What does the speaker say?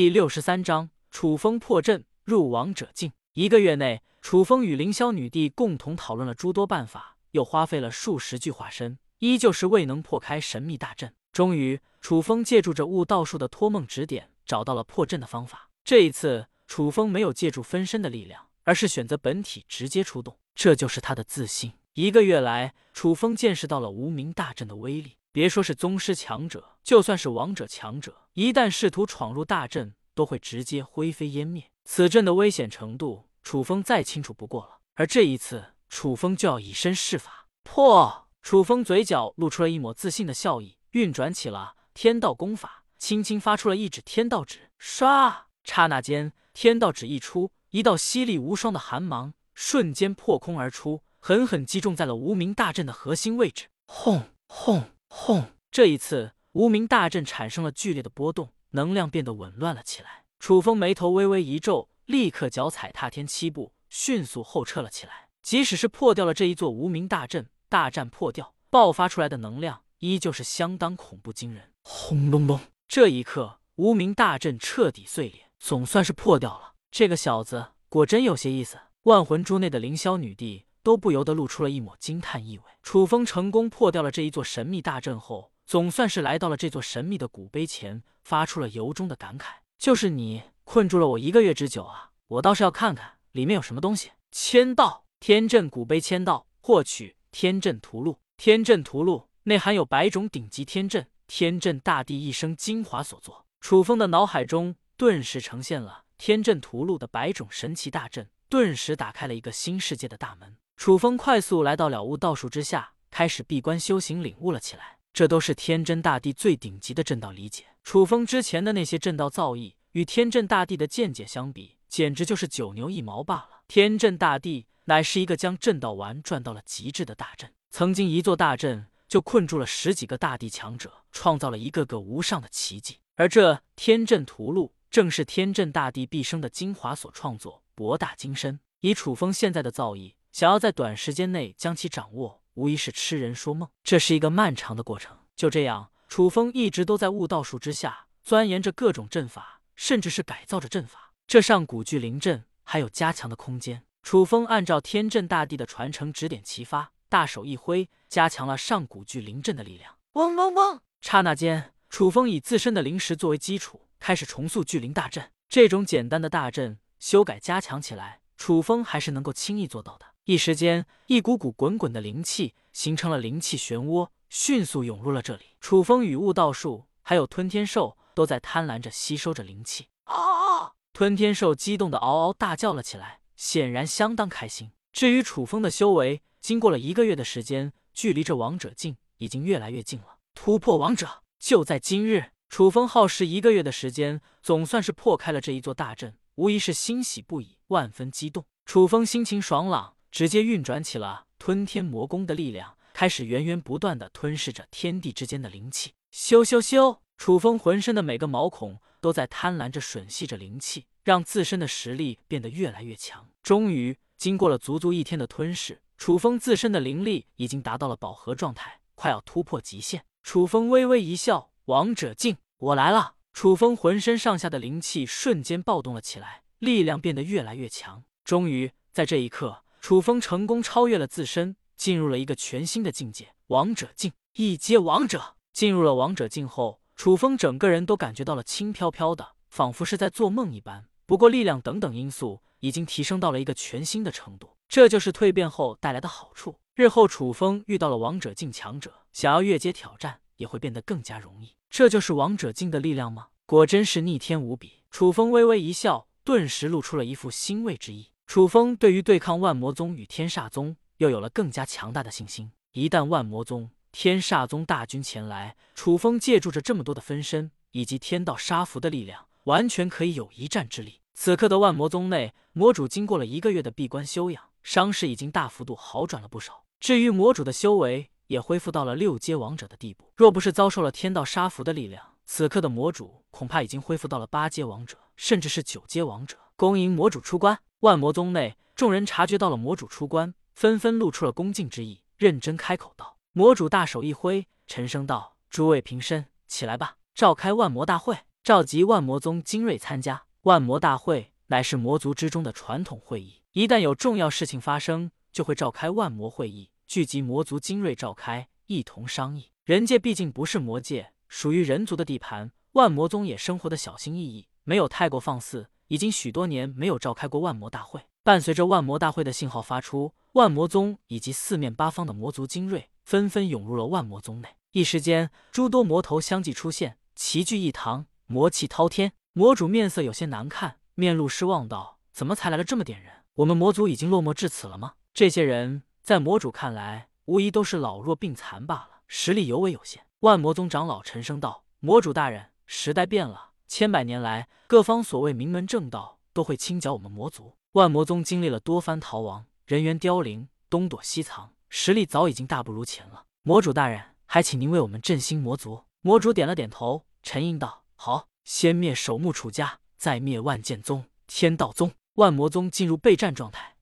第六十三章楚风破阵入王者境。一个月内，楚风与凌霄女帝共同讨论了诸多办法，又花费了数十具化身，依旧是未能破开神秘大阵。终于，楚风借助着悟道术的托梦指点，找到了破阵的方法。这一次，楚风没有借助分身的力量，而是选择本体直接出动，这就是他的自信。一个月来，楚风见识到了无名大阵的威力。别说是宗师强者，就算是王者强者，一旦试图闯入大阵，都会直接灰飞烟灭。此阵的危险程度，楚风再清楚不过了。而这一次，楚风就要以身试法。破！楚风嘴角露出了一抹自信的笑意，运转起了天道功法，轻轻发出了一指天道指。唰！刹那间，天道指一出，一道犀利无双的寒芒瞬间破空而出，狠狠击中在了无名大阵的核心位置。轰轰！轰！这一次，无名大阵产生了剧烈的波动，能量变得紊乱了起来。楚风眉头微微一皱，立刻脚踩踏天七步，迅速后撤了起来。即使是破掉了这一座无名大阵，大战破掉，爆发出来的能量依旧是相当恐怖惊人。轰隆隆！这一刻，无名大阵彻底碎裂，总算是破掉了。这个小子果真有些意思。万魂珠内的凌霄女帝。都不由得露出了一抹惊叹意味。楚风成功破掉了这一座神秘大阵后，总算是来到了这座神秘的古碑前，发出了由衷的感慨：“就是你困住了我一个月之久啊！我倒是要看看里面有什么东西。”签到：天阵古碑签到，获取天阵图录。天阵图录内含有百种顶级天阵，天阵大地一生精华所作。楚风的脑海中顿时呈现了天阵图录的百种神奇大阵，顿时打开了一个新世界的大门。楚风快速来到了悟道术之下，开始闭关修行，领悟了起来。这都是天真大帝最顶级的阵道理解。楚风之前的那些阵道造诣，与天阵大帝的见解相比，简直就是九牛一毛罢了。天阵大帝乃是一个将阵道玩转到了极致的大阵，曾经一座大阵就困住了十几个大帝强者，创造了一个个无上的奇迹。而这天阵屠戮，正是天阵大帝毕生的精华所创作，博大精深。以楚风现在的造诣。想要在短时间内将其掌握，无疑是痴人说梦。这是一个漫长的过程。就这样，楚风一直都在悟道术之下钻研着各种阵法，甚至是改造着阵法。这上古巨灵阵还有加强的空间。楚风按照天阵大帝的传承指点齐发，大手一挥，加强了上古巨灵阵的力量。嗡嗡嗡！刹那间，楚风以自身的灵石作为基础，开始重塑巨灵大阵。这种简单的大阵修改加强起来，楚风还是能够轻易做到的。一时间，一股股滚滚的灵气形成了灵气漩涡，迅速涌入了这里。楚风与悟道术还有吞天兽都在贪婪着吸收着灵气。啊！吞天兽激动的嗷嗷大叫了起来，显然相当开心。至于楚风的修为，经过了一个月的时间，距离这王者境已经越来越近了。突破王者就在今日！楚风耗时一个月的时间，总算是破开了这一座大阵，无疑是欣喜不已，万分激动。楚风心情爽朗。直接运转起了吞天魔功的力量，开始源源不断的吞噬着天地之间的灵气。咻咻咻！楚风浑身的每个毛孔都在贪婪着吮吸着灵气，让自身的实力变得越来越强。终于，经过了足足一天的吞噬，楚风自身的灵力已经达到了饱和状态，快要突破极限。楚风微微一笑：“王者境，我来了！”楚风浑身上下的灵气瞬间暴动了起来，力量变得越来越强。终于，在这一刻。楚风成功超越了自身，进入了一个全新的境界——王者境，一阶王者。进入了王者境后，楚风整个人都感觉到了轻飘飘的，仿佛是在做梦一般。不过力量等等因素已经提升到了一个全新的程度，这就是蜕变后带来的好处。日后楚风遇到了王者境强者，想要越阶挑战也会变得更加容易。这就是王者境的力量吗？果真是逆天无比。楚风微微一笑，顿时露出了一副欣慰之意。楚风对于对抗万魔宗与天煞宗又有了更加强大的信心。一旦万魔宗、天煞宗大军前来，楚风借助着这么多的分身以及天道杀符的力量，完全可以有一战之力。此刻的万魔宗内，魔主经过了一个月的闭关修养，伤势已经大幅度好转了不少。至于魔主的修为，也恢复到了六阶王者的地步。若不是遭受了天道杀符的力量，此刻的魔主恐怕已经恢复到了八阶王者，甚至是九阶王者。恭迎魔主出关！万魔宗内，众人察觉到了魔主出关，纷纷露出了恭敬之意，认真开口道：“魔主大手一挥，沉声道：‘诸位平身，起来吧，召开万魔大会。’”召集万魔宗精锐参加。万魔大会乃是魔族之中的传统会议，一旦有重要事情发生，就会召开万魔会议，聚集魔族精锐召开，一同商议。人界毕竟不是魔界，属于人族的地盘，万魔宗也生活的小心翼翼，没有太过放肆。已经许多年没有召开过万魔大会，伴随着万魔大会的信号发出，万魔宗以及四面八方的魔族精锐纷纷涌入了万魔宗内。一时间，诸多魔头相继出现，齐聚一堂，魔气滔天。魔主面色有些难看，面露失望道：“怎么才来了这么点人？我们魔族已经落寞至此了吗？”这些人在魔主看来，无疑都是老弱病残罢了，实力尤为有限。万魔宗长老沉声道：“魔主大人，时代变了。”千百年来，各方所谓名门正道都会清剿我们魔族。万魔宗经历了多番逃亡，人员凋零，东躲西藏，实力早已经大不如前了。魔主大人，还请您为我们振兴魔族。魔主点了点头，沉吟道：“好，先灭守墓楚家，再灭万剑宗、天道宗。”万魔宗进入备战状态。